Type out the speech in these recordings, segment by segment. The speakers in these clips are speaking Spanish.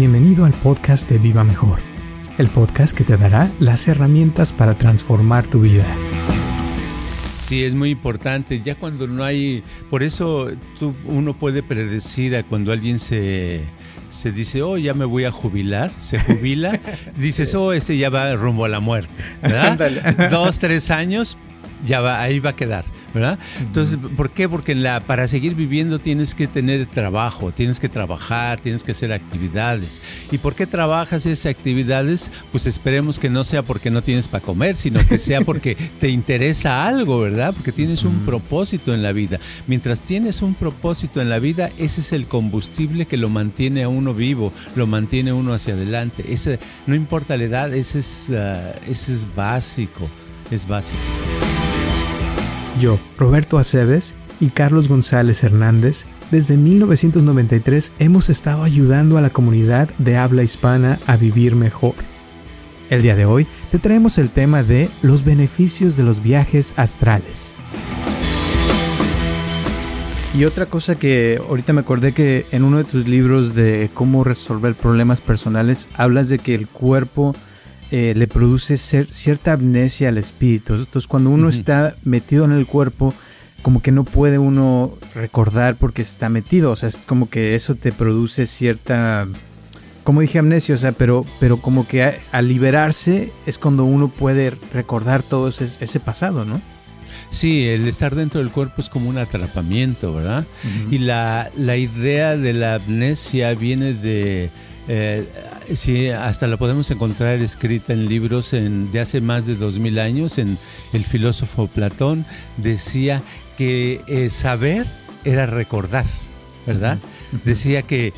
Bienvenido al podcast de Viva Mejor, el podcast que te dará las herramientas para transformar tu vida. Sí, es muy importante. Ya cuando no hay, por eso tú, uno puede predecir a cuando alguien se, se dice, oh, ya me voy a jubilar, se jubila, dices, oh, este ya va rumbo a la muerte, ¿verdad? Dos, tres años, ya va, ahí va a quedar. ¿Verdad? Entonces, ¿por qué? Porque la, para seguir viviendo tienes que tener trabajo, tienes que trabajar, tienes que hacer actividades. ¿Y por qué trabajas esas actividades? Pues esperemos que no sea porque no tienes para comer, sino que sea porque te interesa algo, ¿verdad? Porque tienes un propósito en la vida. Mientras tienes un propósito en la vida, ese es el combustible que lo mantiene a uno vivo, lo mantiene uno hacia adelante. Ese, no importa la edad, ese es, ah, ese es básico, es básico. Yo, Roberto Aceves y Carlos González Hernández, desde 1993 hemos estado ayudando a la comunidad de habla hispana a vivir mejor. El día de hoy te traemos el tema de los beneficios de los viajes astrales. Y otra cosa que ahorita me acordé que en uno de tus libros de cómo resolver problemas personales hablas de que el cuerpo eh, le produce cierta amnesia al espíritu. Entonces cuando uno está metido en el cuerpo, como que no puede uno recordar porque está metido. O sea, es como que eso te produce cierta, como dije, amnesia. O sea, pero, pero como que al liberarse es cuando uno puede recordar todo ese, ese pasado, ¿no? Sí, el estar dentro del cuerpo es como un atrapamiento, ¿verdad? Y la, la idea de la amnesia viene de eh, sí, hasta la podemos encontrar escrita en libros de hace más de dos mil años. En el filósofo Platón decía que eh, saber era recordar, ¿verdad? Decía que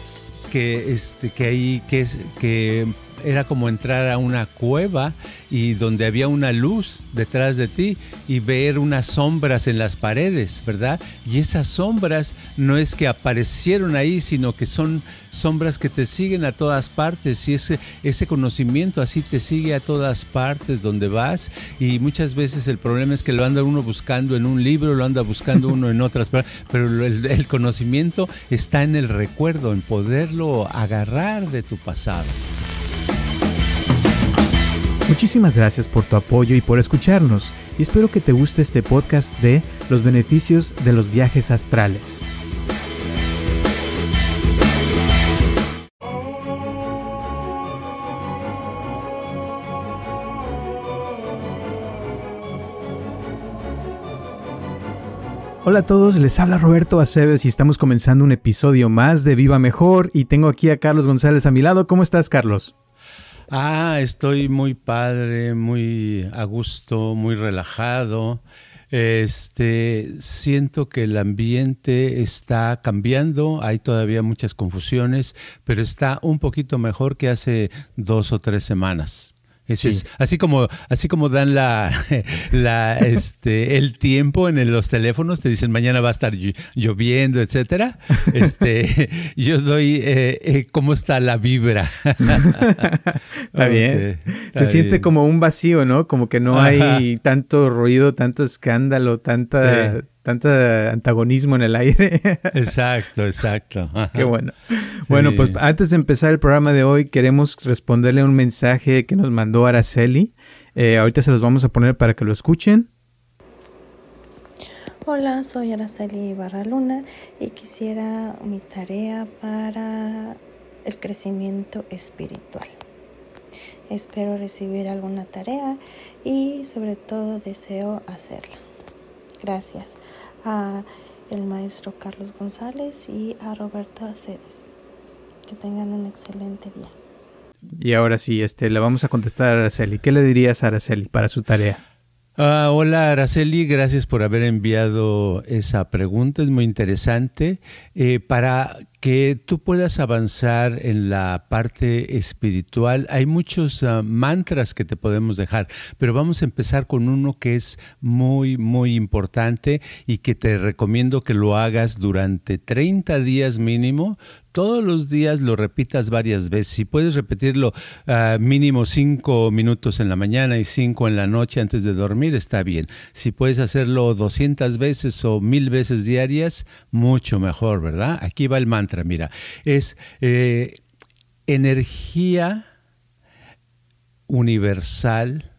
que este que ahí que es que era como entrar a una cueva y donde había una luz detrás de ti y ver unas sombras en las paredes, ¿verdad? Y esas sombras no es que aparecieron ahí, sino que son sombras que te siguen a todas partes y ese, ese conocimiento así te sigue a todas partes donde vas y muchas veces el problema es que lo anda uno buscando en un libro, lo anda buscando uno en otras, pero el, el conocimiento está en el recuerdo, en poderlo agarrar de tu pasado. Muchísimas gracias por tu apoyo y por escucharnos, y espero que te guste este podcast de los beneficios de los viajes astrales. Hola a todos, les habla Roberto Aceves y estamos comenzando un episodio más de Viva Mejor y tengo aquí a Carlos González a mi lado. ¿Cómo estás, Carlos? Ah, estoy muy padre, muy a gusto, muy relajado. Este, siento que el ambiente está cambiando, hay todavía muchas confusiones, pero está un poquito mejor que hace dos o tres semanas así como así como dan la, la este el tiempo en los teléfonos te dicen mañana va a estar lloviendo etcétera este yo doy eh, eh, cómo está la vibra. Está bien. Se siente como un vacío no como que no hay tanto ruido tanto escándalo tanta tanto antagonismo en el aire. exacto, exacto. Qué bueno. Bueno, pues antes de empezar el programa de hoy, queremos responderle un mensaje que nos mandó Araceli. Eh, ahorita se los vamos a poner para que lo escuchen. Hola, soy Araceli Barraluna y quisiera mi tarea para el crecimiento espiritual. Espero recibir alguna tarea y sobre todo deseo hacerla. Gracias a el maestro Carlos González y a Roberto Acedes. Que tengan un excelente día. Y ahora sí, este, le vamos a contestar a Araceli. ¿Qué le dirías a Araceli para su tarea? Ah, hola Araceli, gracias por haber enviado esa pregunta, es muy interesante. Eh, para que tú puedas avanzar en la parte espiritual, hay muchos ah, mantras que te podemos dejar, pero vamos a empezar con uno que es muy, muy importante y que te recomiendo que lo hagas durante 30 días mínimo todos los días lo repitas varias veces. Si puedes repetirlo uh, mínimo cinco minutos en la mañana y cinco en la noche antes de dormir, está bien. Si puedes hacerlo 200 veces o mil veces diarias, mucho mejor, ¿verdad? Aquí va el mantra, mira. Es... Eh, energía universal,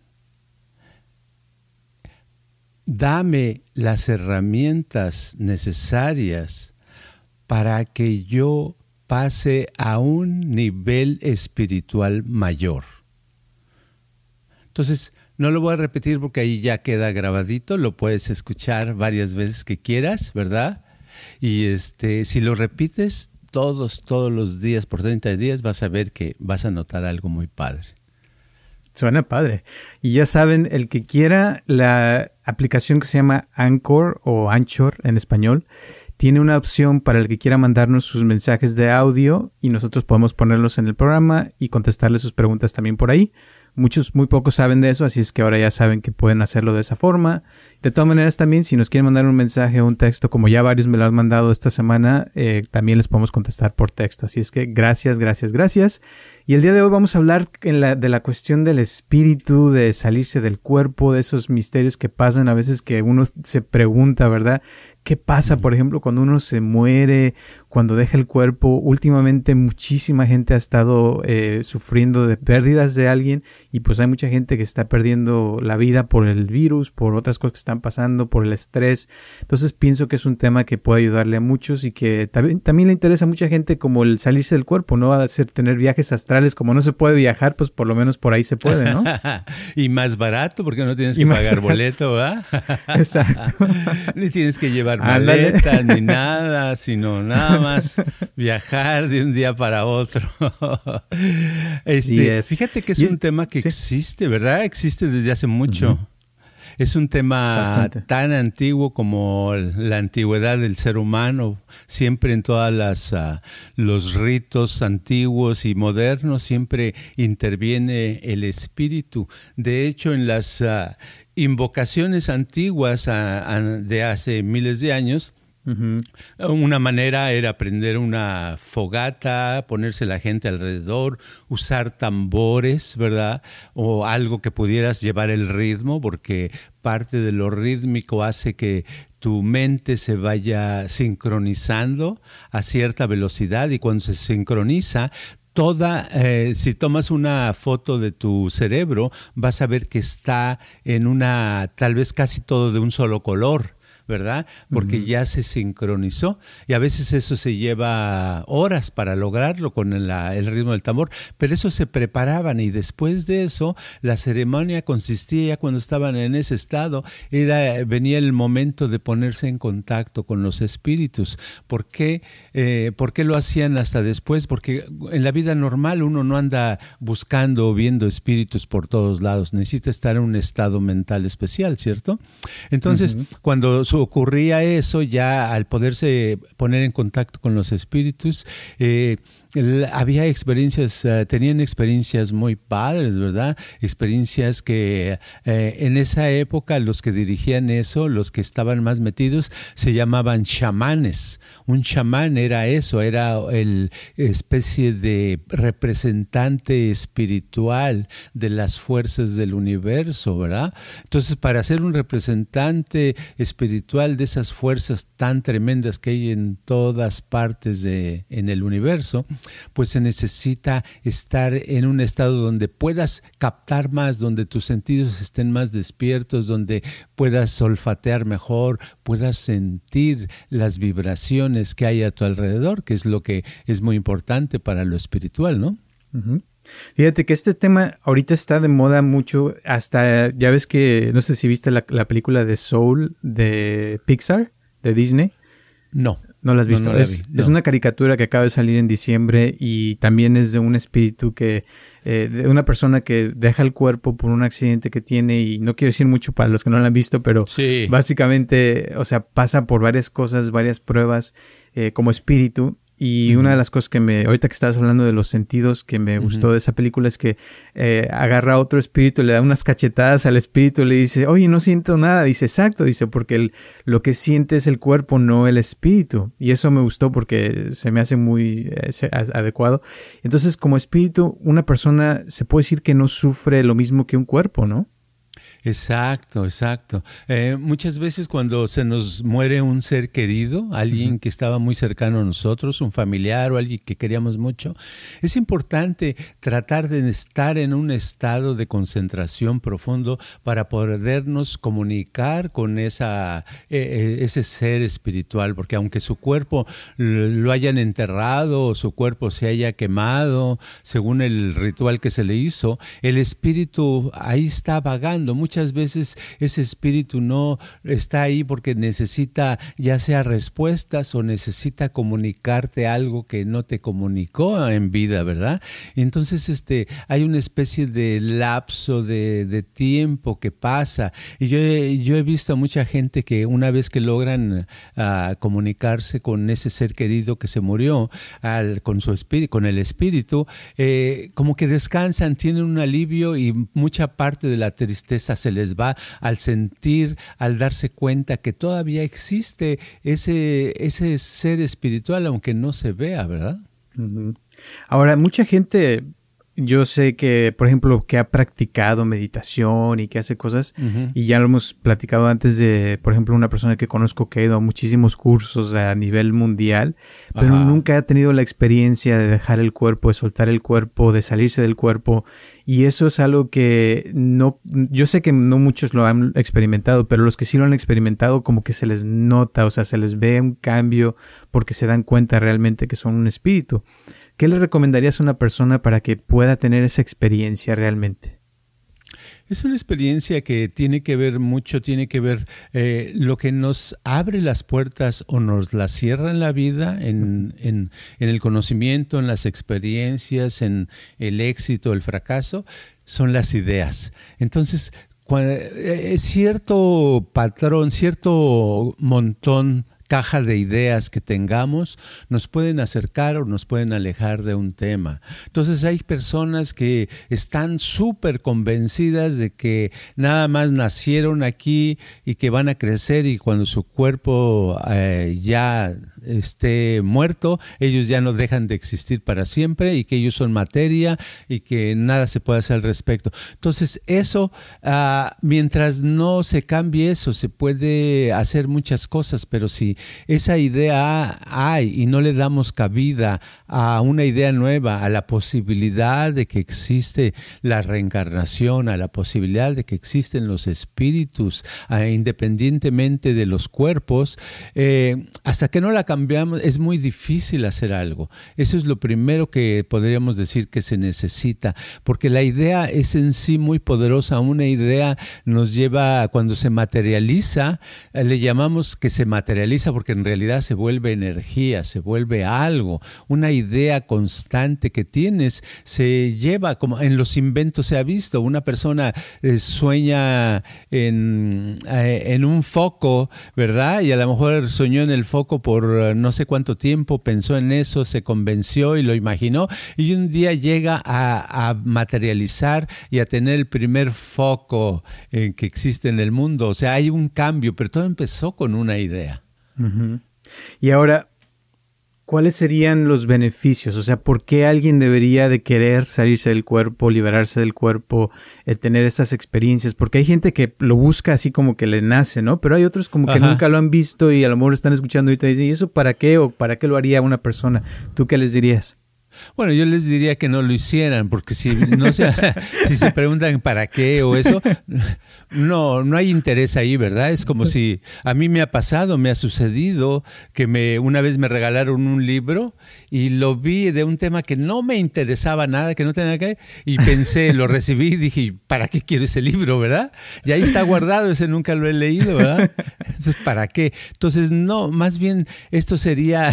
dame las herramientas necesarias para que yo pase a un nivel espiritual mayor. Entonces, no lo voy a repetir porque ahí ya queda grabadito, lo puedes escuchar varias veces que quieras, ¿verdad? Y este, si lo repites todos, todos los días por 30 días, vas a ver que vas a notar algo muy padre. Suena padre. Y ya saben, el que quiera la aplicación que se llama Anchor o Anchor en español, tiene una opción para el que quiera mandarnos sus mensajes de audio y nosotros podemos ponerlos en el programa y contestarle sus preguntas también por ahí. Muchos, muy pocos saben de eso, así es que ahora ya saben que pueden hacerlo de esa forma. De todas maneras, también, si nos quieren mandar un mensaje o un texto, como ya varios me lo han mandado esta semana, eh, también les podemos contestar por texto. Así es que gracias, gracias, gracias. Y el día de hoy vamos a hablar de la cuestión del espíritu, de salirse del cuerpo, de esos misterios que pasan a veces que uno se pregunta, ¿verdad? ¿Qué pasa, por ejemplo, cuando uno se muere, cuando deja el cuerpo? Últimamente muchísima gente ha estado eh, sufriendo de pérdidas de alguien y pues hay mucha gente que está perdiendo la vida por el virus, por otras cosas que están pasando, por el estrés. Entonces pienso que es un tema que puede ayudarle a muchos y que también, también le interesa a mucha gente como el salirse del cuerpo, ¿no? Hacer, tener viajes astrales, como no se puede viajar, pues por lo menos por ahí se puede, ¿no? y más barato porque no tienes que pagar boleto, ¿verdad? Exacto. Ni tienes que llevar maletas ni nada, sino nada más viajar de un día para otro. Este, Fíjate que es un tema que existe, ¿verdad? Existe desde hace mucho. Es un tema tan antiguo como la antigüedad del ser humano. Siempre en todas las ah, los ritos antiguos y modernos siempre interviene el espíritu. De hecho, en las ah, invocaciones antiguas de hace miles de años, una manera era prender una fogata, ponerse la gente alrededor, usar tambores, ¿verdad? O algo que pudieras llevar el ritmo, porque parte de lo rítmico hace que tu mente se vaya sincronizando a cierta velocidad y cuando se sincroniza, toda, eh, si tomas una foto de tu cerebro, vas a ver que está en una, tal vez casi todo de un solo color. ¿Verdad? Porque ya se sincronizó y a veces eso se lleva horas para lograrlo con el, ritmo del tambor, pero eso se preparaban y después de eso la ceremonia consistía ya cuando estaban en ese estado, era, venía el momento de ponerse en contacto con los espíritus. ¿Por qué, eh, ¿Por qué lo hacían hasta después? Porque en la vida normal uno no anda buscando o viendo espíritus por todos lados, necesita estar en un estado mental especial, ¿cierto? Entonces, cuando ocurría eso ya al poderse poner en contacto con los espíritus, eh, había experiencias, eh, tenían experiencias muy padres, ¿verdad? Experiencias que eh, en esa época los que dirigían eso, los que estaban más metidos, se llamaban chamanes. Un chamán era eso, era el especie de representante espiritual de las fuerzas del universo, ¿verdad? Entonces, para ser un representante espiritual de esas fuerzas tan tremendas que hay en todas partes de, en el universo, pues se necesita estar en un estado donde puedas captar más, donde tus sentidos estén más despiertos, donde puedas olfatear mejor, puedas sentir las vibraciones que hay a tu alrededor, que es lo que es muy importante para lo espiritual, ¿no? Fíjate que este tema ahorita está de moda mucho, hasta ya ves que, no sé si viste la, la película de Soul de Pixar, de Disney. No. No la has visto. es, una caricatura que acaba de salir en diciembre y también es de un espíritu que, eh, de una persona que deja el cuerpo por un accidente que tiene y no quiero decir mucho para los que no la han visto, pero básicamente, o sea, pasa por varias cosas, varias pruebas eh, como espíritu y una de las cosas que me, ahorita que estabas hablando de los sentidos que me gustó de esa película es que eh, agarra a otro espíritu, le da unas cachetadas al espíritu, le dice, oye, no siento nada. Dice, exacto, dice, porque lo que siente es el cuerpo, no el espíritu. Y eso me gustó porque se me hace muy eh, adecuado. Entonces, como espíritu, una persona se puede decir que no sufre lo mismo que un cuerpo, ¿no? Exacto, exacto. Eh, muchas veces cuando se nos muere un ser querido, alguien que estaba muy cercano a nosotros, un familiar o alguien que queríamos mucho, es importante tratar de estar en un estado de concentración profundo para podernos comunicar con esa, e, e, ese ser espiritual, porque aunque su cuerpo lo hayan enterrado o su cuerpo se haya quemado, según el ritual que se le hizo, el espíritu ahí está vagando muchas veces ese espíritu no está ahí porque necesita ya sea respuestas o necesita comunicarte algo que no te comunicó en vida, ¿verdad? Entonces este, hay una especie de lapso de, tiempo que pasa. Y yo yo he visto a mucha gente que una vez que logran ah, comunicarse con ese ser querido que se murió, al, con, su espíritu, con el espíritu, eh, como que descansan, tienen un alivio y mucha parte de la tristeza se les va al sentir, al darse cuenta que todavía existe ese, ese ser espiritual, aunque no se vea, ¿verdad? Ahora, mucha gente yo sé que, por ejemplo, que ha practicado meditación y que hace cosas, y ya lo hemos platicado antes de, por ejemplo, una persona que conozco que ha ido a muchísimos cursos a nivel mundial, pero nunca ha tenido la experiencia de dejar el cuerpo, de soltar el cuerpo, de salirse del cuerpo, y eso es algo que no, yo sé que no muchos lo han experimentado, pero los que sí lo han experimentado, como que se les nota, o sea, se les ve un cambio porque se dan cuenta realmente que son un espíritu. ¿Qué le recomendarías a una persona para que pueda tener esa experiencia realmente? Es una experiencia que tiene que ver mucho, tiene que ver eh, lo que nos abre las puertas o nos las cierra en la vida, en, el conocimiento, en las experiencias, en el éxito, el fracaso, son las ideas. Entonces, eh, cierto patrón, cierto montón caja de ideas que tengamos nos pueden acercar o nos pueden alejar de un tema. Entonces hay personas que están súper convencidas de que nada más nacieron aquí y que van a crecer y cuando su cuerpo eh, ya esté muerto, ellos ya no dejan de existir para siempre y que ellos son materia y que nada se puede hacer al respecto. Entonces, eso, ah, mientras no se cambie eso, se puede hacer muchas cosas, pero si esa idea hay y no le damos cabida a una idea nueva, a la posibilidad de que existe la reencarnación, a la posibilidad de que existen los espíritus, independientemente de los cuerpos, eh, hasta que no la cambiamos, es muy difícil hacer algo. Eso es lo primero que podríamos decir que se necesita, porque la idea es en sí muy poderosa. Una idea nos lleva, cuando se materializa, eh, le llamamos que se materializa porque en realidad se vuelve energía, se vuelve algo. Una idea constante que tienes se lleva, como en los inventos se ha visto, una persona eh, sueña en, eh, en un foco, ¿verdad? Y a lo mejor soñó en el foco por no sé cuánto tiempo, pensó en eso, se convenció y lo imaginó, y un día llega a, materializar y a tener el primer foco eh, que existe en el mundo. O sea, hay un cambio, pero todo empezó con una idea. Y ahora, ¿cuáles serían los beneficios? O sea, ¿por qué alguien debería de querer salirse del cuerpo, liberarse del cuerpo, eh, tener esas experiencias? Porque hay gente que lo busca así como que le nace, ¿no? Pero hay otros como que nunca lo han visto y a lo mejor están escuchando y te dicen, ¿y eso para qué o para qué lo haría una persona? ¿Tú qué les dirías? Bueno, yo les diría que no lo hicieran, porque si no si se preguntan para qué o eso, no, no hay interés ahí, ¿verdad? Es como si a mí me ha pasado, me ha sucedido que me una vez me regalaron un libro y lo vi de un tema que no me interesaba nada, que no tenía que y pensé, lo recibí y dije, ¿para qué quiero ese libro, verdad? Y ahí está guardado, ese nunca lo he leído, ¿verdad? Entonces, ¿para qué? Entonces, no, más bien esto sería,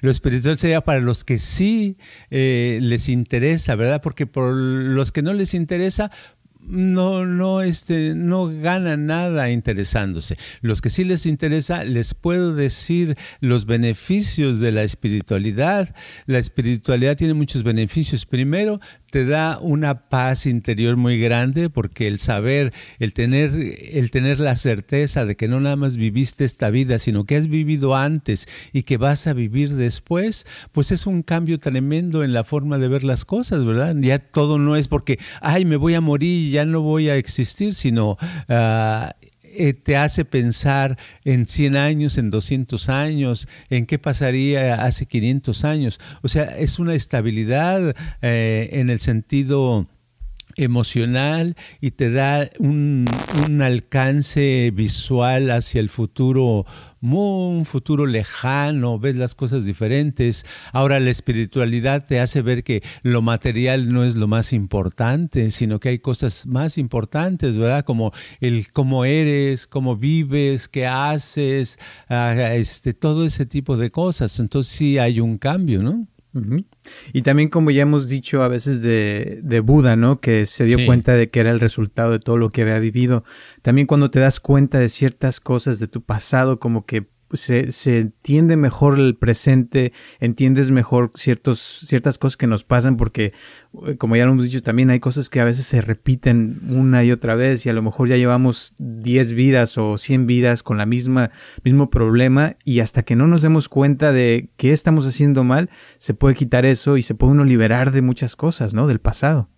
lo espiritual sería para los que sí eh, les interesa, ¿verdad? Porque por los que no les interesa, no, no, este, no ganan nada interesándose. Los que sí les interesa, les puedo decir los beneficios de la espiritualidad. La espiritualidad tiene muchos beneficios. Primero, te da una paz interior muy grande porque el saber, el tener, el tener la certeza de que no nada más viviste esta vida, sino que has vivido antes y que vas a vivir después, pues es un cambio tremendo en la forma de ver las cosas, ¿verdad? Ya todo no es porque, ay, me voy a morir y ya no voy a existir, sino uh, eh, te hace pensar en 100 años, en 200 años, en qué pasaría hace 500 años. O sea, es una estabilidad eh, en el sentido emocional y te da un, un, alcance visual hacia el futuro un futuro lejano, ves las cosas diferentes. Ahora la espiritualidad te hace ver que lo material no es lo más importante, sino que hay cosas más importantes, ¿verdad? Como el cómo eres, cómo vives, qué haces, ah, este, todo ese tipo de cosas. Entonces sí hay un cambio, ¿no? Y también como ya hemos dicho a veces de, de Buda, ¿no? Que se dio cuenta de que era el resultado de todo lo que había vivido. También cuando te das cuenta de ciertas cosas de tu pasado, como que se, se, entiende mejor el presente, entiendes mejor ciertos, ciertas cosas que nos pasan, porque, eh, como ya lo hemos dicho, también hay cosas que a veces se repiten una y otra vez, y a lo mejor ya llevamos 10 vidas o 100 vidas con la misma, mismo problema, y hasta que no nos demos cuenta de qué estamos haciendo mal, se puede quitar eso y se puede uno liberar de muchas cosas, ¿no? Del pasado.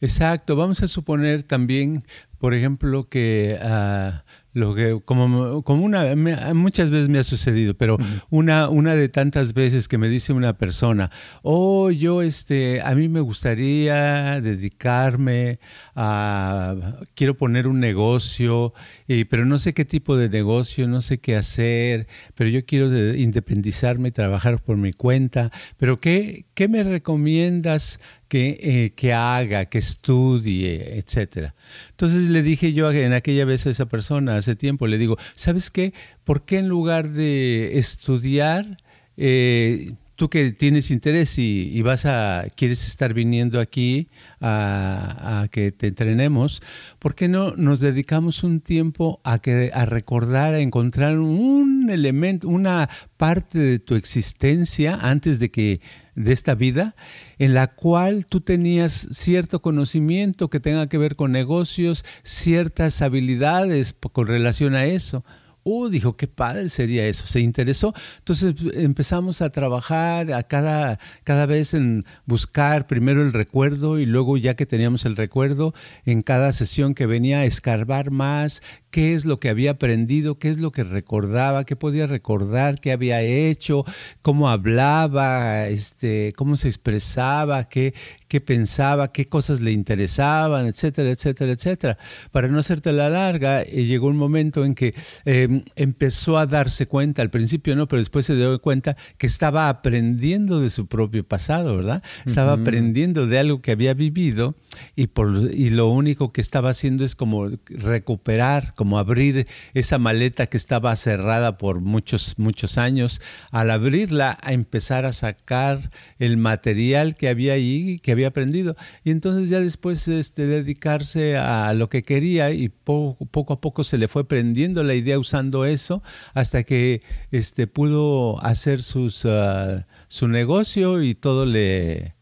Exacto. Vamos a suponer también, por ejemplo, que uh, lo que, como, como una, muchas veces me ha sucedido, pero una, una de tantas veces que me dice una persona, oh, yo, este, a mí me gustaría dedicarme a, quiero poner un negocio, y, pero no sé qué tipo de negocio, no sé qué hacer, pero yo quiero independizarme y trabajar por mi cuenta, pero ¿qué, qué me recomiendas que, eh, que haga, que estudie, etcétera. Entonces le dije yo en aquella vez a esa persona, hace tiempo, le digo, ¿sabes qué? ¿Por qué en lugar de estudiar, eh, tú que tienes interés y, vas a, quieres estar viniendo aquí a, que te entrenemos, ¿por qué no nos dedicamos un tiempo a, que, a recordar, a encontrar un elemento, una parte de tu existencia antes de que de esta vida en la cual tú tenías cierto conocimiento que tenga que ver con negocios, ciertas habilidades con relación a eso. Uh, dijo, qué padre sería eso. Se interesó. Entonces empezamos a trabajar a cada, cada vez en buscar primero el recuerdo y luego ya que teníamos el recuerdo, en cada sesión que venía a escarbar más, qué es lo que había aprendido, qué es lo que recordaba, qué podía recordar, qué había hecho, cómo hablaba, este, cómo se expresaba, qué, qué pensaba, qué cosas le interesaban, etcétera, etcétera, etcétera. Para no hacerte la larga, eh, llegó un momento en que em, empezó a darse cuenta, al principio no, pero después se dio cuenta que estaba aprendiendo de su propio pasado, ¿verdad? Estaba aprendiendo de algo que había vivido y, por, y lo único que estaba haciendo es como recuperar, como abrir esa maleta que estaba cerrada por muchos, muchos años, al abrirla a empezar a sacar el material que había ahí, que había aprendido. Y entonces ya después este, dedicarse a lo que quería y poco, a poco se le fue prendiendo la idea usando eso hasta que este, pudo hacer sus, uh, su negocio y todo le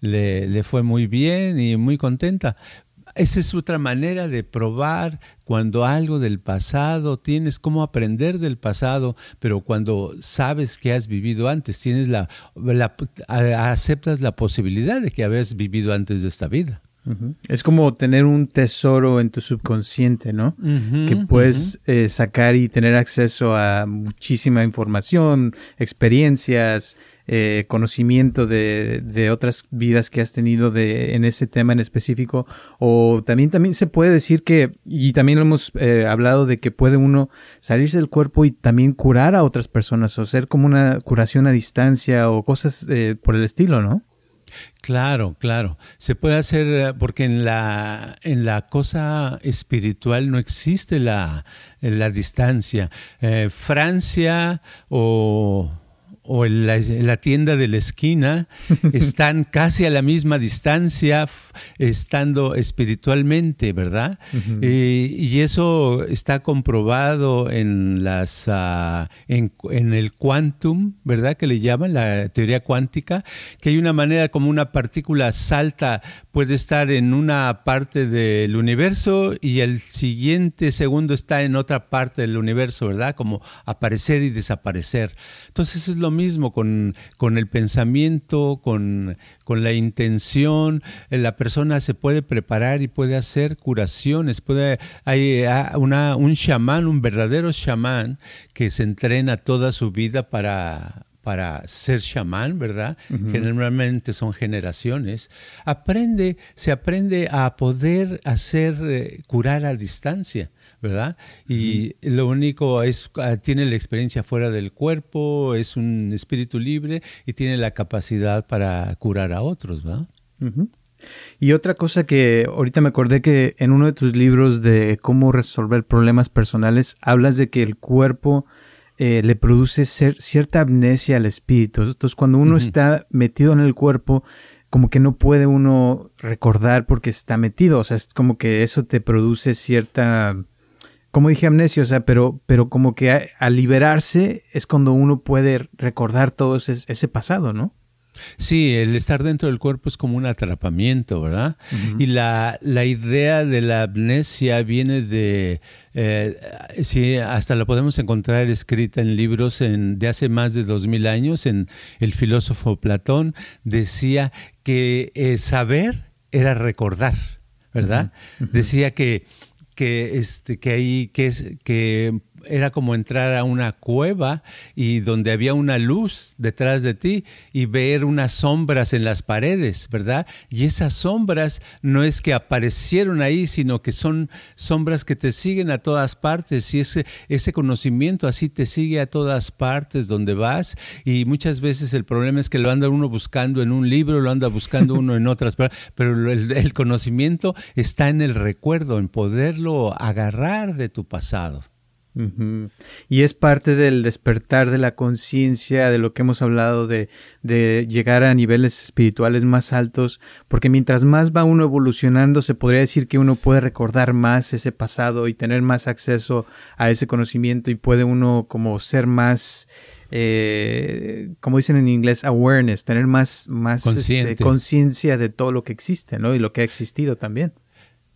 le, fue muy bien y muy contenta. Esa es otra manera de probar cuando algo del pasado, tienes cómo aprender del pasado, pero cuando sabes que has vivido antes, tienes la, aceptas la posibilidad de que habías vivido antes de esta vida. Es como tener un tesoro en tu subconsciente, ¿no? que puedes eh, sacar y tener acceso a muchísima información, experiencias, eh, conocimiento de, de, otras vidas que has tenido de, en ese tema en específico. O también, también se puede decir que, y también lo hemos eh, hablado de que puede uno salirse del cuerpo y también curar a otras personas o ser como una curación a distancia o cosas por el estilo, ¿no? Claro, claro. Se puede hacer eh, porque en la, en la cosa espiritual no existe la, la distancia. Eh, Francia o, o en la, tienda de la esquina están casi a la misma distancia, estando espiritualmente, ¿verdad? Eh, y eso está comprobado en las ah, en, el quantum, ¿verdad? Que le llaman la teoría cuántica, que hay una manera como una partícula salta puede estar en una parte del universo y el siguiente segundo está en otra parte del universo, ¿verdad? Como aparecer y desaparecer. Entonces es lo mismo con, con el pensamiento, con, con la intención, la persona se puede preparar y puede hacer curaciones, puede, hay ah, un chamán, un verdadero chamán que se entrena toda su vida para, para ser chamán, ¿verdad? Generalmente son generaciones. Aprende, se aprende a poder hacer eh, curar a distancia, ¿verdad? Y lo único es, ah, tiene la experiencia fuera del cuerpo, es un espíritu libre y tiene la capacidad para curar a otros, ¿verdad? Y otra cosa que ahorita me acordé que en uno de tus libros de cómo resolver problemas personales hablas de que el cuerpo eh, le produce cierta amnesia al espíritu. Entonces, cuando uno está metido en el cuerpo, como que no puede uno recordar porque está metido. O sea, es como que eso te produce cierta, como dije, amnesia. O sea, pero, pero como que al liberarse es cuando uno puede recordar todo ese, ese pasado, ¿no? Sí, el estar dentro del cuerpo es como un atrapamiento, ¿verdad? Y la, la, idea de la amnesia viene de, eh, sí, hasta la podemos encontrar escrita en libros en, de hace más de dos mil años, en el filósofo Platón, decía que eh, saber era recordar, ¿verdad? Decía que que este que ahí que que era como entrar a una cueva y donde había una luz detrás de ti y ver unas sombras en las paredes, ¿verdad? Y esas sombras no es que aparecieron ahí, sino que son sombras que te siguen a todas partes y ese, ese conocimiento así te sigue a todas partes donde vas y muchas veces el problema es que lo anda uno buscando en un libro, lo anda buscando uno en otras, pero el, el conocimiento está en el recuerdo, en poderlo agarrar de tu pasado. Y es parte del despertar de la conciencia, de lo que hemos hablado, de, de, llegar a niveles espirituales más altos, porque mientras más va uno evolucionando, se podría decir que uno puede recordar más ese pasado y tener más acceso a ese conocimiento y puede uno como ser más, eh, como dicen en inglés, awareness, tener más, más este, conciencia de todo lo que existe, ¿no? Y lo que ha existido también.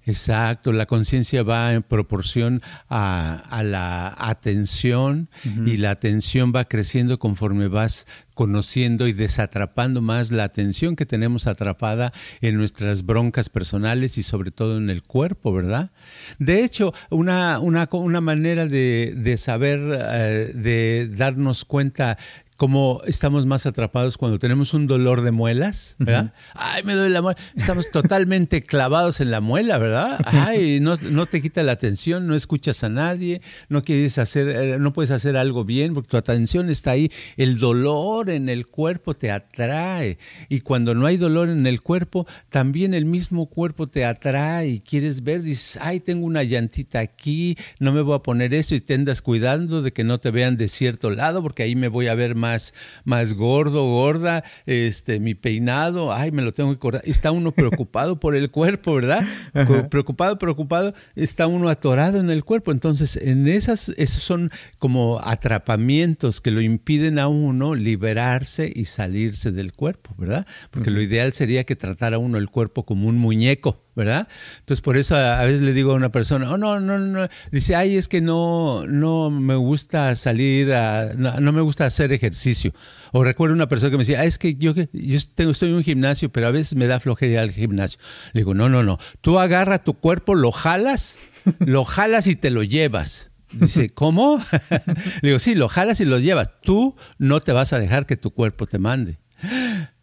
Exacto, la conciencia va en proporción a, la atención y la atención va creciendo conforme vas conociendo y desatrapando más la atención que tenemos atrapada en nuestras broncas personales y sobre todo en el cuerpo, ¿verdad? De hecho, una, una, una manera de, de saber, eh, de darnos cuenta como estamos más atrapados cuando tenemos un dolor de muelas, ¿verdad? Ay, me duele la muela. Estamos totalmente clavados en la muela, ¿verdad? Ay, no, no, te quita la atención, no escuchas a nadie, no quieres hacer, eh, no puedes hacer algo bien porque tu atención está ahí. El dolor en el cuerpo te atrae. Y cuando no hay dolor en el cuerpo, también el mismo cuerpo te atrae y quieres ver, dices, ay, tengo una llantita aquí, no me voy a poner eso y te andas cuidando de que no te vean de cierto lado porque ahí me voy a ver más más, gordo, gorda, este, mi peinado, ay, me lo tengo que cortar. Está uno preocupado por el cuerpo, ¿verdad? Preocupado, preocupado, está uno atorado en el cuerpo. Entonces, en esas, esos son como atrapamientos que lo impiden a uno liberarse y salirse del cuerpo, ¿verdad? Porque lo ideal sería que tratara uno el cuerpo como un muñeco. ¿Verdad? Entonces por eso a, veces le digo a una persona, oh, no, no, no, dice, ay, es que no, no me gusta salir, a, no, me gusta hacer ejercicio. O recuerdo una persona que me decía, es que yo, yo tengo, estoy en un gimnasio, pero a veces me da flojera al gimnasio. Le digo, no, no, no, tú agarra tu cuerpo, lo jalas, lo jalas y te lo llevas. Dice, ¿cómo? Le digo, sí, lo jalas y lo llevas. Tú no te vas a dejar que tu cuerpo te mande.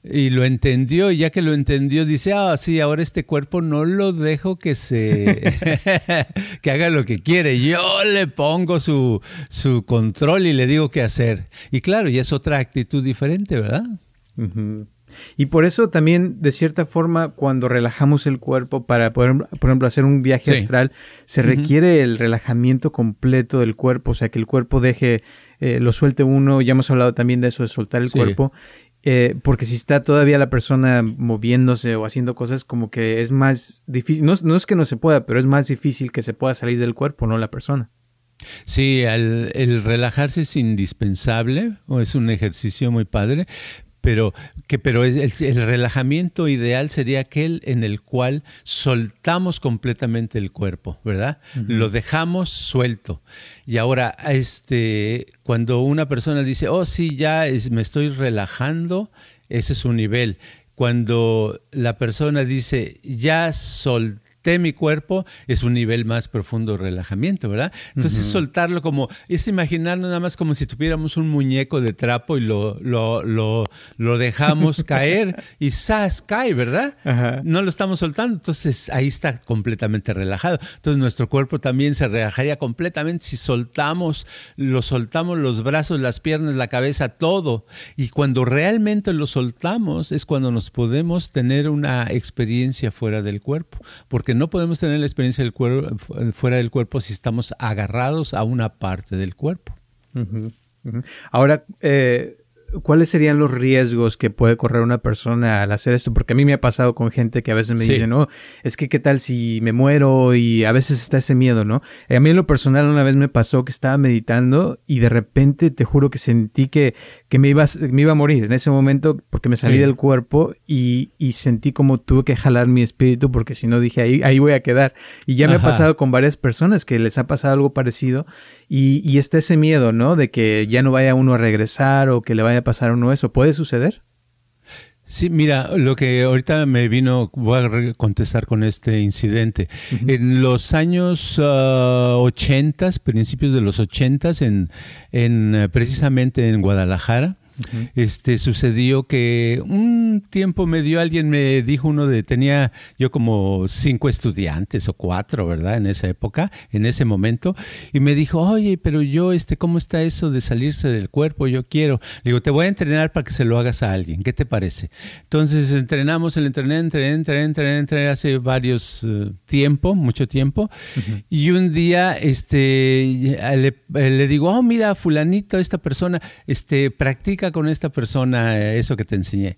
Y lo entendió, y ya que lo entendió, dice, ah, sí, ahora este cuerpo no lo dejo que se que haga lo que quiere. Yo le pongo su, su control y le digo qué hacer. Y claro, y es otra actitud diferente, ¿verdad? Y por eso también, de cierta forma, cuando relajamos el cuerpo para poder, por ejemplo, hacer un viaje astral, se requiere el relajamiento completo del cuerpo, o sea, que el cuerpo deje, eh, lo suelte uno, ya hemos hablado también de eso, de soltar el cuerpo, eh, porque si está todavía la persona moviéndose o haciendo cosas, como que es más difícil, no, no es que no se pueda, pero es más difícil que se pueda salir del cuerpo, no la persona. Sí, el, relajarse es indispensable, o es un ejercicio muy padre, pero, que, pero el, el, relajamiento ideal sería aquel en el cual soltamos completamente el cuerpo, ¿verdad? Lo dejamos suelto. Y ahora, este, cuando una persona dice, oh, sí, ya me estoy relajando, ese es un nivel. Cuando la persona dice, ya solté, mi cuerpo es un nivel más profundo de relajamiento, ¿verdad? Entonces soltarlo como, es imaginarlo nada más como si tuviéramos un muñeco de trapo y lo, lo, lo, lo dejamos caer y ¡zas! cae, ¿verdad? No lo estamos soltando, entonces ahí está completamente relajado. Entonces nuestro cuerpo también se relajaría completamente si soltamos, lo soltamos los brazos, las piernas, la cabeza, todo. Y cuando realmente lo soltamos es cuando nos podemos tener una experiencia fuera del cuerpo, porque no podemos tener la experiencia del cuerpo, fuera del cuerpo si estamos agarrados a una parte del cuerpo. Ahora, eh, ¿cuáles serían los riesgos que puede correr una persona al hacer esto? Porque a mí me ha pasado con gente que a veces me dice, no, es que qué tal si me muero y a veces está ese miedo, ¿no? Eh, a mí en lo personal una vez me pasó que estaba meditando y de repente te juro que sentí que, que me, iba, me iba a morir en ese momento porque me salí del cuerpo y, y, sentí como tuve que jalar mi espíritu porque si no dije, ahí, ahí voy a quedar. Y ya me ha pasado con varias personas que les ha pasado algo parecido y, y está ese miedo, ¿no? De que ya no vaya uno a regresar o que le vaya a pasar uno eso. ¿Puede suceder? Sí, mira, lo que ahorita me vino, voy a contestar con este incidente. En los años uh, ochentas, principios de los ochentas, en, en, eh, precisamente en Guadalajara, este sucedió que un tiempo me dio alguien me dijo uno de tenía yo como cinco estudiantes o cuatro verdad en esa época en ese momento y me dijo oye pero yo este cómo está eso de salirse del cuerpo yo quiero le digo te voy a entrenar para que se lo hagas a alguien qué te parece entonces entrenamos el entrené entrené entrené entrené, entrené hace varios uh, tiempo mucho tiempo y un día este le, le digo oh mira fulanito esta persona este practica con esta persona eh, eso que te enseñé.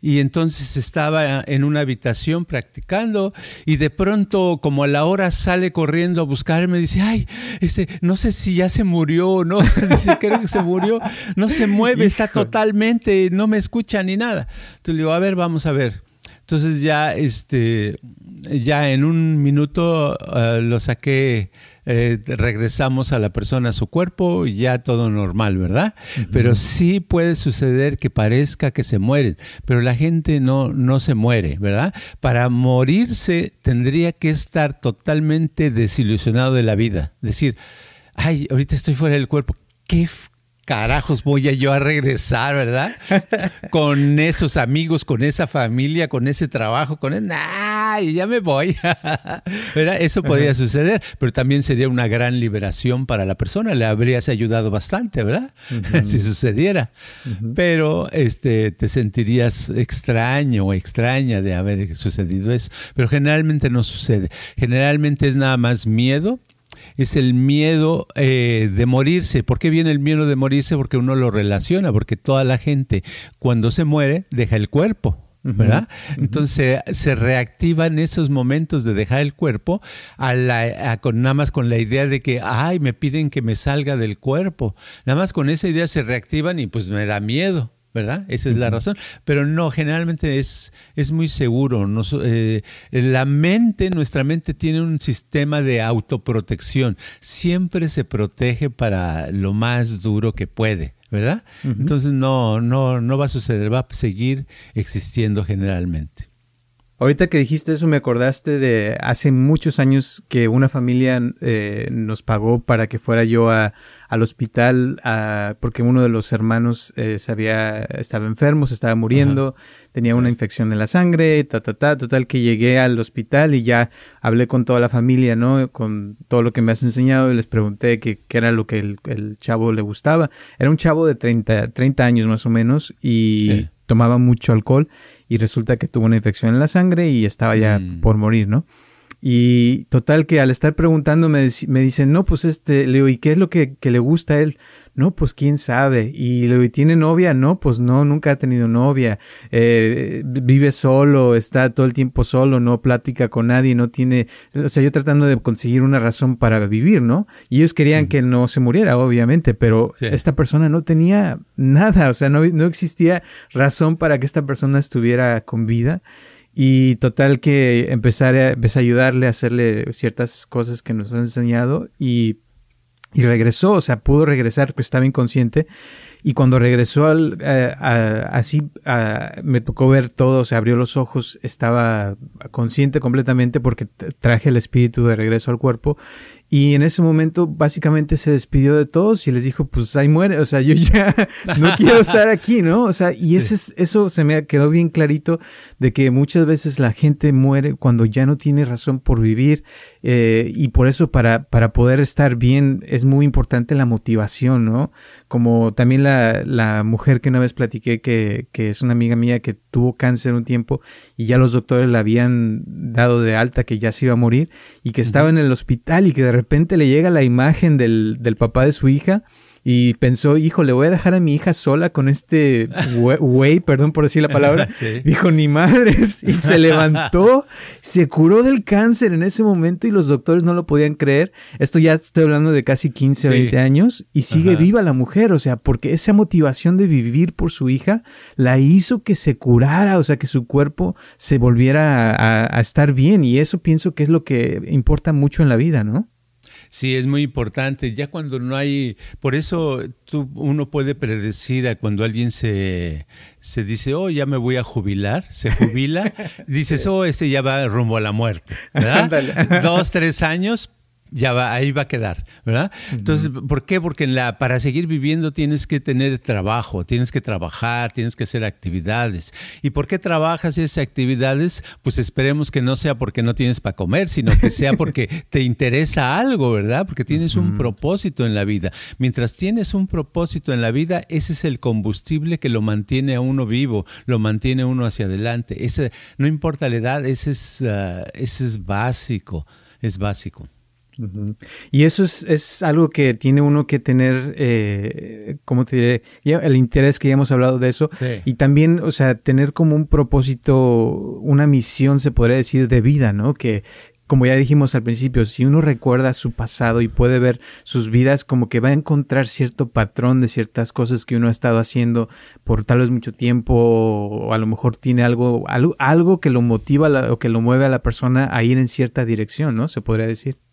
Y entonces estaba en una habitación practicando y de pronto como a la hora sale corriendo a buscarme, dice, ay, este, no sé si ya se murió o no, dice, creo que se murió, no se mueve, está totalmente, no me escucha ni nada. Entonces le digo, a ver, vamos a ver. Entonces ya, este, ya en un minuto eh, lo saqué eh, regresamos a la persona a su cuerpo y ya todo normal, ¿verdad? Pero sí puede suceder que parezca que se mueren, pero la gente no, no se muere, ¿verdad? Para morirse tendría que estar totalmente desilusionado de la vida. Decir, ay, ahorita estoy fuera del cuerpo. ¿Qué, carajos voy a yo a regresar, verdad? con esos amigos, con esa familia, con ese trabajo, con el... ¡Ay, ya me voy! Eso podría suceder, pero también sería una gran liberación para la persona, le habrías ayudado bastante, ¿verdad? si sucediera. Pero este, te sentirías extraño o extraña de haber sucedido eso. Pero generalmente no sucede. Generalmente es nada más miedo es el miedo eh, de morirse. ¿Por qué viene el miedo de morirse? Porque uno lo relaciona, porque toda la gente cuando se muere deja el cuerpo. ¿Verdad? Entonces se reactivan esos momentos de dejar el cuerpo a la, con, nada más con la idea de que, ay, me piden que me salga del cuerpo. Nada más con esa idea se reactivan y pues me da miedo. ¿verdad? Esa es la razón. Pero no, generalmente es, es muy seguro. Eh, la mente, nuestra mente tiene un sistema de autoprotección. Siempre se protege para lo más duro que puede. ¿Verdad? Entonces no, no, no va a suceder, va a seguir existiendo generalmente. Ahorita que dijiste eso me acordaste de hace muchos años que una familia eh, nos pagó para que fuera yo a, al hospital porque uno de los hermanos eh, se había, estaba enfermo, se estaba muriendo, tenía una infección en la sangre, ta, ta, ta, total que llegué al hospital y ya hablé con toda la familia, ¿no? Con todo lo que me has enseñado y les pregunté qué, qué era lo que el, el, chavo le gustaba. Era un chavo de 30, 30 años más o menos y tomaba mucho alcohol y resulta que tuvo una infección en la sangre y estaba ya mm. por morir, ¿no? Y total que al estar preguntando me, me dicen, no, pues este, Leo, ¿y qué es lo que, que, le gusta a él? No, pues quién sabe. Y Leo, ¿y tiene novia? No, pues no, nunca ha tenido novia. Eh, vive solo, está todo el tiempo solo, no plática con nadie, no tiene, o sea, yo tratando de conseguir una razón para vivir, ¿no? Y ellos querían que no se muriera, obviamente, pero esta persona no tenía nada, o sea, no, no existía razón para que esta persona estuviera con vida. Y total que empezar a, empecé a ayudarle a hacerle ciertas cosas que nos han enseñado y, y regresó, o sea, pudo regresar, pues estaba inconsciente. Y cuando regresó al, eh, así, me tocó ver todo, se abrió los ojos, estaba consciente completamente porque traje el espíritu de regreso al cuerpo y en ese momento básicamente se despidió de todos y les dijo, pues ahí muere, o sea, yo ya no quiero estar aquí, ¿no? O sea, y ese es, eso se me quedó bien clarito de que muchas veces la gente muere cuando ya no tiene razón por vivir eh, y por eso para, para poder estar bien es muy importante la motivación, ¿no? Como también la, la mujer que una vez platiqué que, que es una amiga mía que tuvo cáncer un tiempo y ya los doctores la habían dado de alta que ya se iba a morir y que estaba en el hospital y que de repente le llega la imagen del, del papá de su hija y pensó, hijo, le voy a dejar a mi hija sola con este güey, perdón por decir la palabra. Dijo, ni madres. Y se levantó, se curó del cáncer en ese momento y los doctores no lo podían creer. Esto ya estoy hablando de casi 15, 20 años y sigue viva la mujer, o sea, porque esa motivación de vivir por su hija la hizo que se curara, o sea, que su cuerpo se volviera a estar bien y eso pienso que es lo que importa mucho en la vida, ¿no? Sí, es muy importante. Ya cuando no hay, por eso tú, uno puede predecir a cuando alguien se, se dice, oh, ya me voy a jubilar, se jubila, dices, oh, este ya va rumbo a la muerte. ¿verdad? Dos, tres años, ya va, ahí va a quedar, ¿verdad? Entonces, ¿por qué? Porque en la, para seguir viviendo tienes que tener trabajo, tienes que trabajar, tienes que hacer actividades. ¿Y por qué trabajas esas actividades? Pues esperemos que no sea porque no tienes para comer, sino que sea porque te interesa algo, ¿verdad? Porque tienes un propósito en la vida. Mientras tienes un propósito en la vida, ese es el combustible que lo mantiene a uno vivo, lo mantiene uno hacia adelante. Ese, no importa la edad, ese es, ah, ese es básico, es básico. Y eso es, es, algo que tiene uno que tener, eh, ¿cómo te diré? El interés que ya hemos hablado de eso. Y también, o sea, tener como un propósito, una misión, se podría decir, de vida, ¿no? Que, como ya dijimos al principio, si uno recuerda su pasado y puede ver sus vidas, como que va a encontrar cierto patrón de ciertas cosas que uno ha estado haciendo por tal vez mucho tiempo, o a lo mejor tiene algo, algo, algo que lo motiva o que lo mueve a la persona a ir en cierta dirección, ¿no? Se podría decir.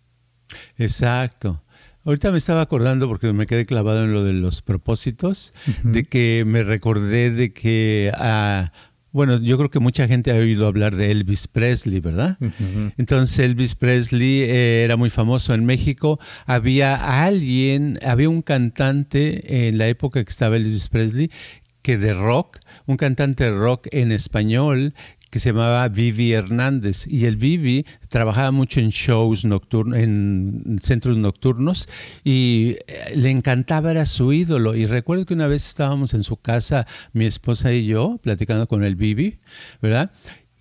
Exacto. Ahorita me estaba acordando, porque me quedé clavado en lo de los propósitos, de que me recordé de que, ah, bueno, yo creo que mucha gente ha oído hablar de Elvis Presley, ¿verdad? Entonces Elvis Presley eh, era muy famoso en México. Había alguien, había un cantante en la época que estaba Elvis Presley, que de rock, un cantante rock en español que se llamaba Vivi Hernández. Y el Vivi trabajaba mucho en shows nocturnos, en centros nocturnos, y eh, le encantaba, era su ídolo. Y recuerdo que una vez estábamos en su casa, mi esposa y yo, platicando con el Vivi, ¿verdad?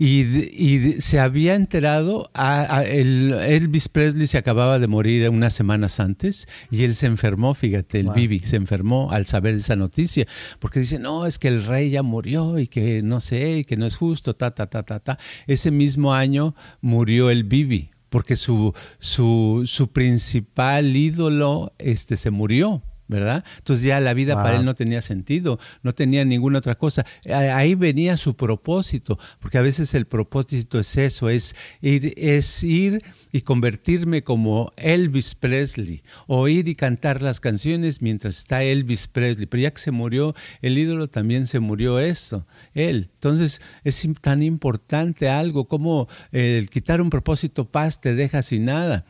Y, se había enterado, a, el, Elvis Presley se acababa de morir unas semanas antes y él se enfermó, fíjate, el Bibi se enfermó al saber esa noticia, porque dice, no, es que el rey ya murió y que no sé, y que no es justo, ta, ta, ta, ta, ta. Ese mismo año murió el Bibi, porque su, su, su principal ídolo este, se murió. ¿Verdad? Entonces ya la vida para él no tenía sentido, no tenía ninguna otra cosa. Ahí venía su propósito, porque a veces el propósito es eso, es ir, es ir y convertirme como Elvis Presley, o ir y cantar las canciones mientras está Elvis Presley. Pero ya que se murió el ídolo, también se murió eso, él. Entonces es tan importante algo como el quitar un propósito paz te deja sin nada.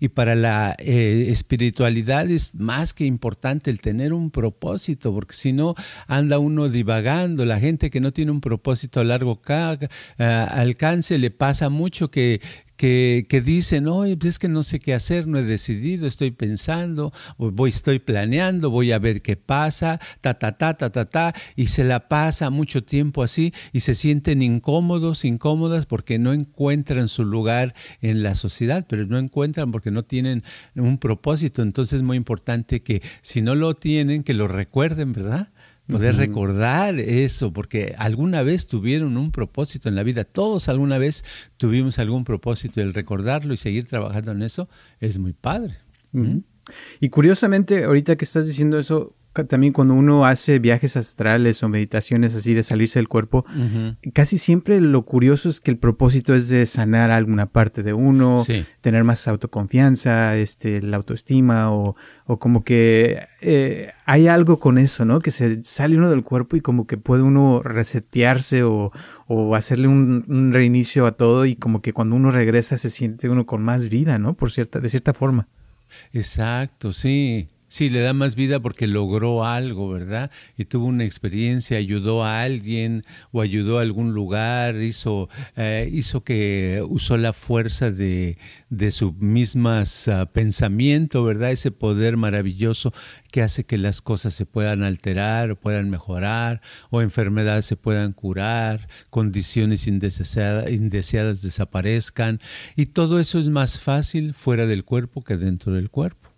Y para la eh, espiritualidad es más que importante el tener un propósito, porque si no anda uno divagando. La gente que no tiene un propósito a largo eh, alcance le pasa mucho que, que, que dicen, oye, pues es que no sé qué hacer, no he decidido, estoy pensando, voy, estoy planeando, voy a ver qué pasa, ta, ta, ta, ta, ta, ta, y se la pasa mucho tiempo así y se sienten incómodos, incómodas porque no encuentran su lugar en la sociedad, pero no encuentran porque no tienen un propósito. Entonces es muy importante que si no lo tienen, que lo recuerden, ¿verdad? Poder recordar eso, porque alguna vez tuvieron un propósito en la vida. Todos alguna vez tuvimos algún propósito y el recordarlo y seguir trabajando en eso es muy padre. Y curiosamente, ahorita que estás diciendo eso, también cuando uno hace viajes astrales o meditaciones así de salirse del cuerpo, casi siempre lo curioso es que el propósito es de sanar alguna parte de uno, tener más autoconfianza, este, la autoestima o, o como que eh, hay algo con eso, ¿no? Que se sale uno del cuerpo y como que puede uno resetearse o, o hacerle un, un, reinicio a todo y como que cuando uno regresa se siente uno con más vida, ¿no? Por cierta, de cierta forma. Exacto, sí. Sí, le da más vida porque logró algo, ¿verdad? Y tuvo una experiencia, ayudó a alguien o ayudó a algún lugar, hizo, eh, hizo que usó la fuerza de, de su mismo uh, pensamiento, ¿verdad? Ese poder maravilloso que hace que las cosas se puedan alterar o puedan mejorar o enfermedades se puedan curar, condiciones indeseadas desaparezcan. Y todo eso es más fácil fuera del cuerpo que dentro del cuerpo.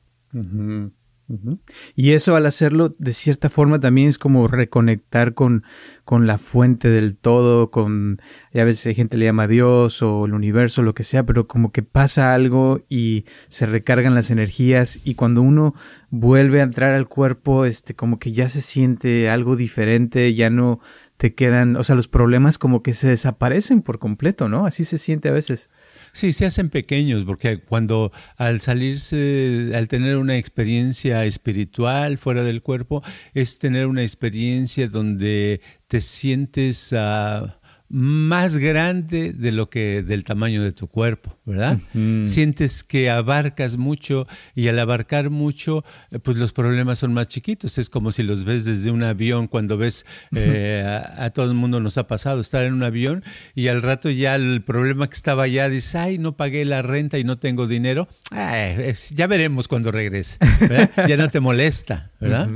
Y eso al hacerlo, de cierta forma, también es como reconectar con, con la fuente del todo, con, a veces hay gente le llama Dios o el universo, lo que sea, pero como que pasa algo y se recargan las energías y cuando uno vuelve a entrar al cuerpo, este, como que ya se siente algo diferente, ya no te quedan, o sea, los problemas como que se desaparecen por completo, ¿no? Así se siente a veces. Sí, se hacen pequeños, porque cuando al salirse, al tener una experiencia espiritual fuera del cuerpo, es tener una experiencia donde te sientes... Uh, más grande de lo que del tamaño de tu cuerpo, ¿verdad? Sientes que abarcas mucho y al abarcar mucho, eh, pues los problemas son más chiquitos. Es como si los ves desde un avión, cuando ves eh, a, todo el mundo nos ha pasado estar en un avión y al rato ya el problema que estaba allá dices, ay, no pagué la renta y no tengo dinero. ya veremos cuando regrese. ya no te molesta, ¿verdad?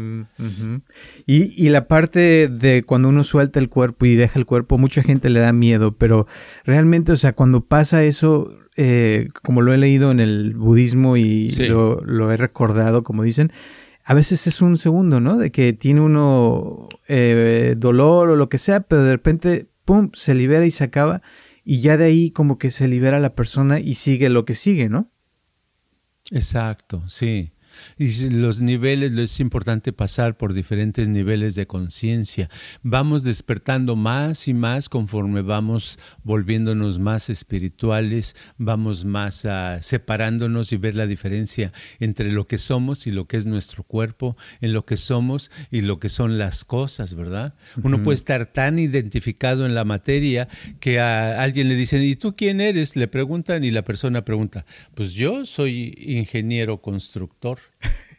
Y, y la parte de cuando uno suelta el cuerpo y deja el cuerpo, mucha gente le da miedo, pero realmente, o sea, cuando pasa eso, eh, como lo he leído en el budismo y lo, he recordado, como dicen, a veces es un segundo, ¿no? De que tiene uno eh, dolor o lo que sea, pero de repente, ¡pum!, se libera y se acaba, y ya de ahí como que se libera la persona y sigue lo que sigue, ¿no? Exacto, sí. Y los niveles, es importante pasar por diferentes niveles de conciencia. Vamos despertando más y más conforme vamos volviéndonos más espirituales, vamos más uh, separándonos y ver la diferencia entre lo que somos y lo que es nuestro cuerpo, en lo que somos y lo que son las cosas, ¿verdad? Uno puede estar tan identificado en la materia que a alguien le dicen, ¿y tú quién eres? Le preguntan y la persona pregunta, pues yo soy ingeniero constructor.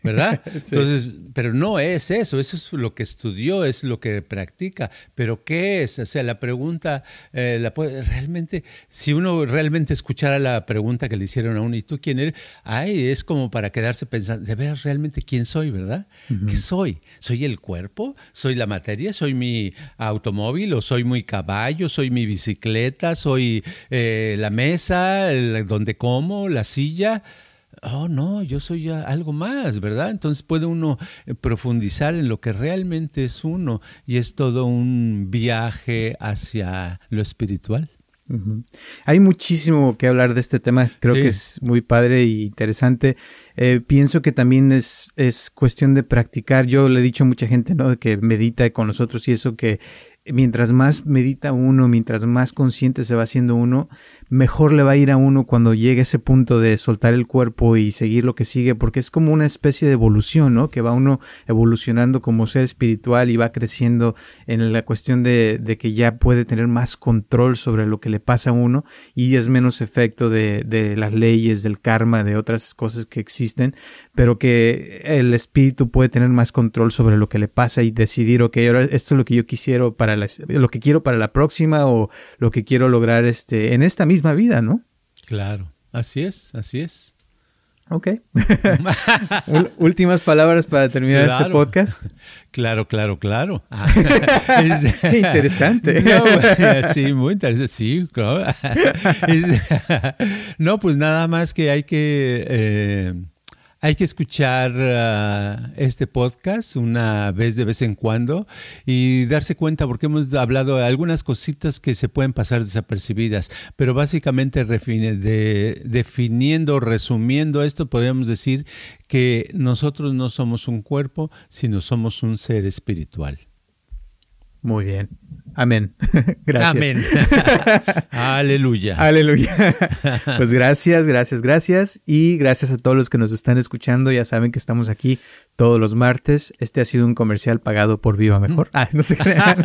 ¿Verdad? Entonces, pero no es eso, eso es lo que estudió, es lo que practica, pero ¿qué es? O sea, la pregunta, eh, la realmente, si uno realmente escuchara la pregunta que le hicieron a uno, ¿y tú quién eres? Ay, es como para quedarse pensando, de ver realmente quién soy, ¿verdad? ¿Qué soy? ¿Soy el cuerpo? ¿Soy la materia? ¿Soy mi automóvil? ¿O soy mi caballo? ¿Soy mi bicicleta? ¿Soy eh, la mesa? ¿Donde como? ¿La silla? Oh no, yo soy algo más, ¿verdad? Entonces puede uno eh, profundizar en lo que realmente es uno y es todo un viaje hacia lo espiritual. Hay muchísimo que hablar de este tema, creo que es muy padre e interesante. Eh, pienso que también es, es cuestión de practicar. Yo le he dicho a mucha gente, ¿no? Que medita con nosotros y eso que mientras más medita uno, mientras más consciente se va haciendo uno, mejor le va a ir a uno cuando llegue ese punto de soltar el cuerpo y seguir lo que sigue, porque es como una especie de evolución, ¿no? Que va uno evolucionando como ser espiritual y va creciendo en la cuestión de, de que ya puede tener más control sobre lo que le pasa a uno y es menos efecto de, de las leyes, del karma, de otras cosas que existen, pero que el espíritu puede tener más control sobre lo que le pasa y decidir, ok, ahora esto es lo que yo quisiera para lo que quiero para la próxima o lo que quiero lograr este, en esta misma vida, ¿no? Claro, así es, así es. Ok. Últimas palabras para terminar este podcast. Claro, claro, claro. Qué interesante. sí, muy interesante. Sí, claro. no, pues nada más que hay que eh, hay que escuchar ah, este podcast una vez de vez en cuando y darse cuenta porque hemos hablado de algunas cositas que se pueden pasar desapercibidas, pero básicamente de, definiendo, resumiendo esto, podríamos decir que nosotros no somos un cuerpo, sino somos un ser espiritual. Muy bien. Amén. Gracias. Amén. Aleluya. Aleluya. Pues gracias, gracias, gracias. Y gracias a todos los que nos están escuchando. Ya saben que estamos aquí todos los martes. Este ha sido un comercial pagado por Viva Mejor. Ah, no se crean.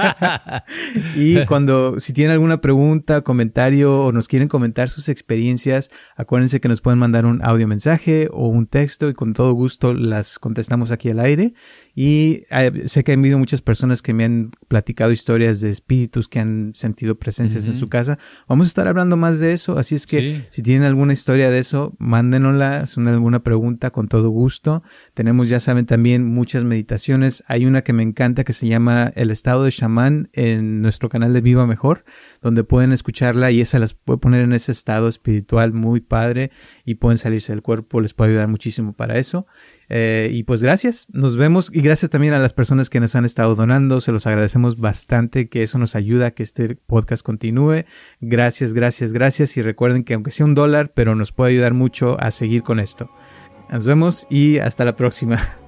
y cuando, si tienen alguna pregunta, comentario o nos quieren comentar sus experiencias, acuérdense que nos pueden mandar un audio mensaje o un texto y con todo gusto las contestamos aquí al aire. Y eh, sé que han habido muchas personas que me han platicado historias de espíritus que han sentido presencias en su casa. Vamos a estar hablando más de eso, así es que si tienen alguna historia de eso, mándenosla, son alguna pregunta con todo gusto. Tenemos, ya saben, también muchas meditaciones. Hay una que me encanta que se llama El estado de chamán en nuestro canal de Viva Mejor, donde pueden escucharla y esa las puede poner en ese estado espiritual muy padre y pueden salirse del cuerpo, les puede ayudar muchísimo para eso. Eh, y pues gracias, nos vemos y gracias también a las personas que nos han estado donando, se los agradecemos bastante, que eso nos ayuda a que este podcast continúe. Gracias, gracias, gracias y recuerden que aunque sea un dólar, pero nos puede ayudar mucho a seguir con esto. Nos vemos y hasta la próxima.